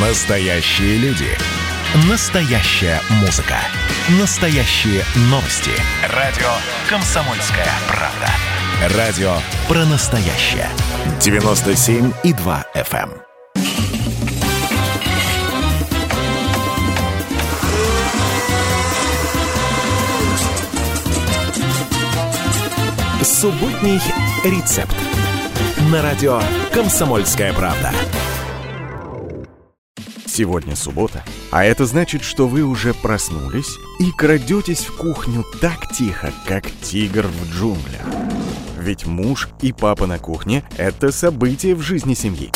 Настоящие люди. Настоящая музыка. Настоящие новости. Радио «Комсомольская правда». Радио про настоящее. 97,2 FM. Субботний рецепт. На радио «Комсомольская правда». Сегодня суббота, а это значит, что вы уже проснулись и крадетесь в кухню так тихо, как тигр в джунглях. Ведь муж и папа на кухне – это событие в жизни семьи.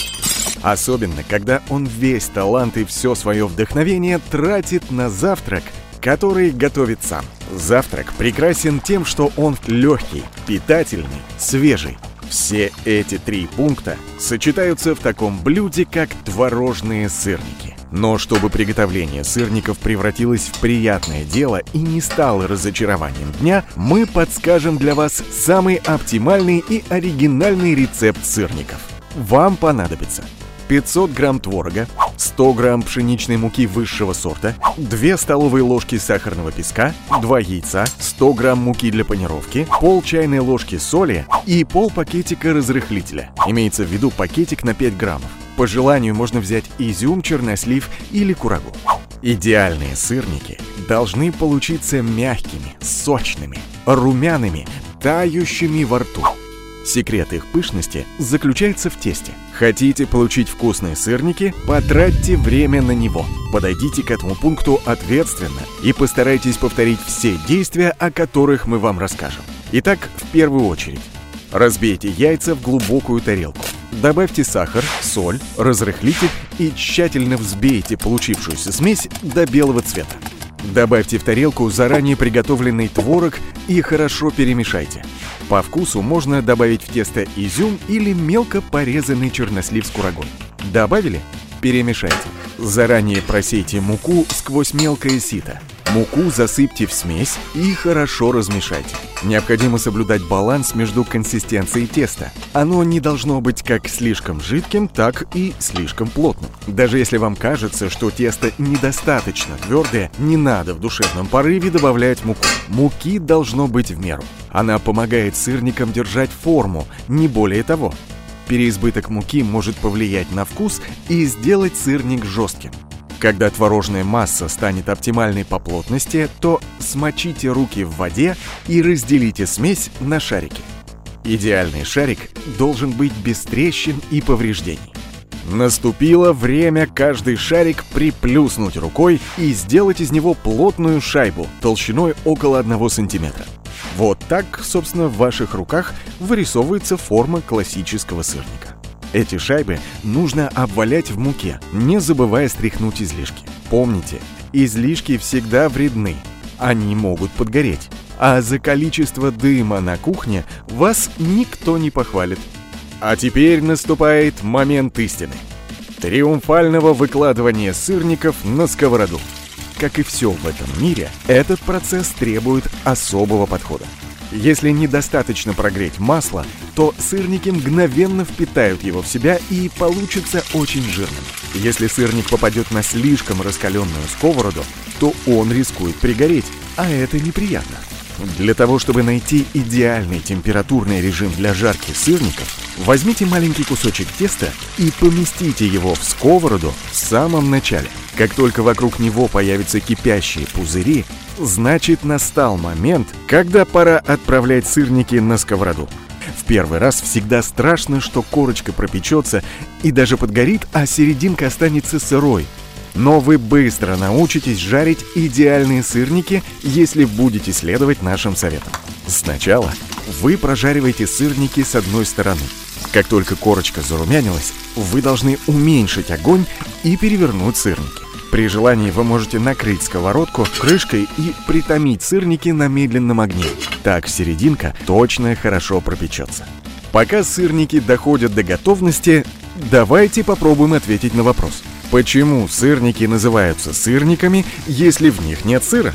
Особенно, когда он весь талант и все свое вдохновение тратит на завтрак, который готовит сам. Завтрак прекрасен тем, что он легкий, питательный, свежий. Все эти три пункта сочетаются в таком блюде, как творожные сырники. Но чтобы приготовление сырников превратилось в приятное дело и не стало разочарованием дня, мы подскажем для вас самый оптимальный и оригинальный рецепт сырников. Вам понадобится 500 грамм творога, 100 грамм пшеничной муки высшего сорта, 2 столовые ложки сахарного песка, 2 яйца, 100 грамм муки для панировки, пол чайной ложки соли и пол пакетика разрыхлителя. Имеется в виду пакетик на 5 граммов. По желанию можно взять изюм, чернослив или курагу. Идеальные сырники должны получиться мягкими, сочными, румяными, тающими во рту. Секрет их пышности заключается в тесте. Хотите получить вкусные сырники? Потратьте время на него. Подойдите к этому пункту ответственно и постарайтесь повторить все действия, о которых мы вам расскажем. Итак, в первую очередь, разбейте яйца в глубокую тарелку. Добавьте сахар, соль, разрыхлитель и тщательно взбейте получившуюся смесь до белого цвета. Добавьте в тарелку заранее приготовленный творог и хорошо перемешайте. По вкусу можно добавить в тесто изюм или мелко порезанный чернослив с курагой. Добавили? Перемешайте. Заранее просейте муку сквозь мелкое сито. Муку засыпьте в смесь и хорошо размешайте. Необходимо соблюдать баланс между консистенцией теста. Оно не должно быть как слишком жидким, так и слишком плотным. Даже если вам кажется, что тесто недостаточно твердое, не надо в душевном порыве добавлять муку. Муки должно быть в меру. Она помогает сырникам держать форму, не более того. Переизбыток муки может повлиять на вкус и сделать сырник жестким. Когда творожная масса станет оптимальной по плотности, то смочите руки в воде и разделите смесь на шарики. Идеальный шарик должен быть без трещин и повреждений. Наступило время каждый шарик приплюснуть рукой и сделать из него плотную шайбу толщиной около 1 сантиметра. Вот так, собственно, в ваших руках вырисовывается форма классического сырника. Эти шайбы нужно обвалять в муке, не забывая стряхнуть излишки. Помните, излишки всегда вредны. Они могут подгореть. А за количество дыма на кухне вас никто не похвалит. А теперь наступает момент истины. Триумфального выкладывания сырников на сковороду. Как и все в этом мире, этот процесс требует особого подхода. Если недостаточно прогреть масло, то сырники мгновенно впитают его в себя и получится очень жирным. Если сырник попадет на слишком раскаленную сковороду, то он рискует пригореть, а это неприятно. Для того, чтобы найти идеальный температурный режим для жарки сырников, возьмите маленький кусочек теста и поместите его в сковороду в самом начале. Как только вокруг него появятся кипящие пузыри, значит настал момент, когда пора отправлять сырники на сковороду. В первый раз всегда страшно, что корочка пропечется и даже подгорит, а серединка останется сырой. Но вы быстро научитесь жарить идеальные сырники, если будете следовать нашим советам. Сначала вы прожариваете сырники с одной стороны. Как только корочка зарумянилась, вы должны уменьшить огонь и перевернуть сырники. При желании вы можете накрыть сковородку крышкой и притомить сырники на медленном огне. Так серединка точно хорошо пропечется. Пока сырники доходят до готовности, давайте попробуем ответить на вопрос. Почему сырники называются сырниками, если в них нет сыра?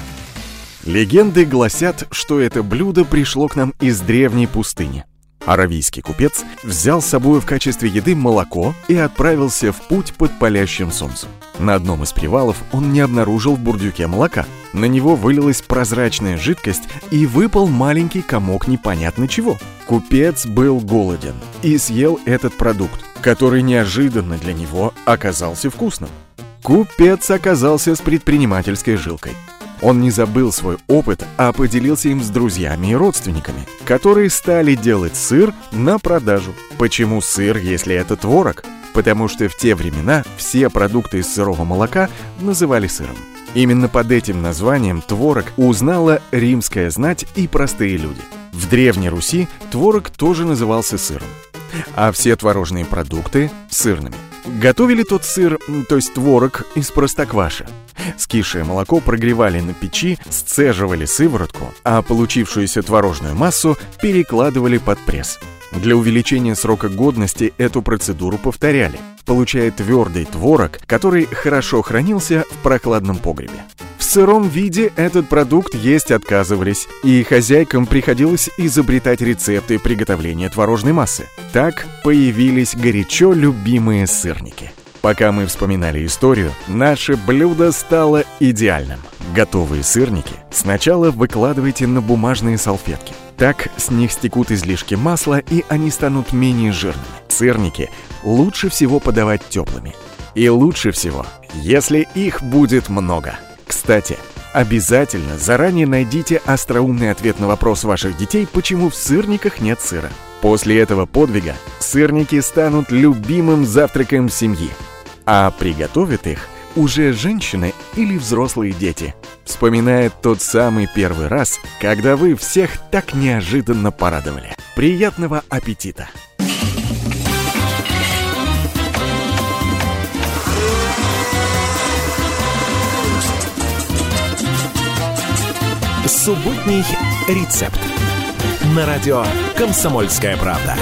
Легенды гласят, что это блюдо пришло к нам из древней пустыни. Аравийский купец взял с собой в качестве еды молоко и отправился в путь под палящим солнцем. На одном из привалов он не обнаружил в бурдюке молока. На него вылилась прозрачная жидкость и выпал маленький комок непонятно чего. Купец был голоден и съел этот продукт, который неожиданно для него оказался вкусным. Купец оказался с предпринимательской жилкой. Он не забыл свой опыт, а поделился им с друзьями и родственниками, которые стали делать сыр на продажу. Почему сыр, если это творог? Потому что в те времена все продукты из сырого молока называли сыром. Именно под этим названием творог узнала римская знать и простые люди. В Древней Руси творог тоже назывался сыром, а все творожные продукты – сырными. Готовили тот сыр, то есть творог, из простокваши. Скисшее молоко прогревали на печи, сцеживали сыворотку, а получившуюся творожную массу перекладывали под пресс. Для увеличения срока годности эту процедуру повторяли, получая твердый творог, который хорошо хранился в прохладном погребе. В сыром виде этот продукт есть отказывались, и хозяйкам приходилось изобретать рецепты приготовления творожной массы. Так появились горячо любимые сырники. Пока мы вспоминали историю, наше блюдо стало идеальным. Готовые сырники сначала выкладывайте на бумажные салфетки. Так с них стекут излишки масла, и они станут менее жирными. Сырники лучше всего подавать теплыми. И лучше всего, если их будет много. Кстати, обязательно заранее найдите остроумный ответ на вопрос ваших детей, почему в сырниках нет сыра. После этого подвига сырники станут любимым завтраком семьи а приготовят их уже женщины или взрослые дети. Вспоминает тот самый первый раз, когда вы всех так неожиданно порадовали. Приятного аппетита! Субботний рецепт. На радио «Комсомольская правда».